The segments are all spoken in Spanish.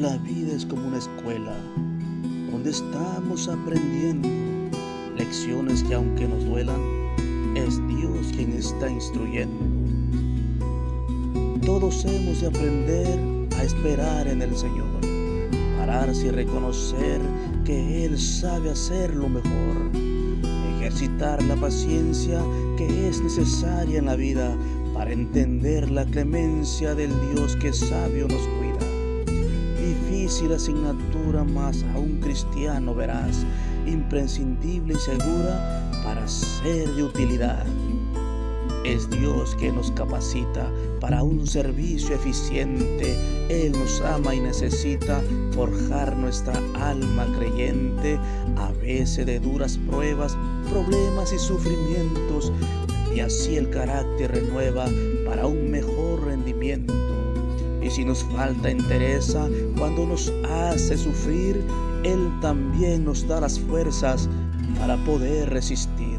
La vida es como una escuela donde estamos aprendiendo lecciones que aunque nos duelan, es Dios quien está instruyendo. Todos hemos de aprender a esperar en el Señor, pararse y reconocer que Él sabe hacer lo mejor, ejercitar la paciencia que es necesaria en la vida para entender la clemencia del Dios que sabio nos cuida difícil asignatura más a un cristiano verás, imprescindible y segura para ser de utilidad. Es Dios que nos capacita para un servicio eficiente. Él nos ama y necesita forjar nuestra alma creyente a veces de duras pruebas, problemas y sufrimientos. Y así el carácter renueva para un mejor rendimiento. Y si nos falta entereza cuando nos hace sufrir, Él también nos da las fuerzas para poder resistir.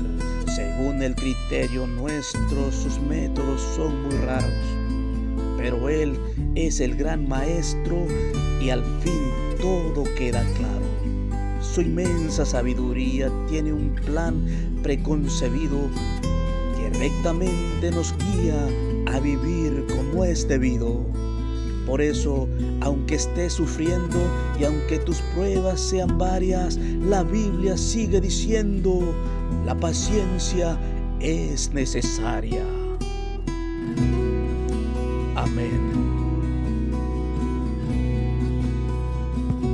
Según el criterio nuestro, sus métodos son muy raros, pero Él es el gran maestro y al fin todo queda claro. Su inmensa sabiduría tiene un plan preconcebido que rectamente nos guía a vivir como es debido. Por eso, aunque estés sufriendo y aunque tus pruebas sean varias, la Biblia sigue diciendo, la paciencia es necesaria. Amén.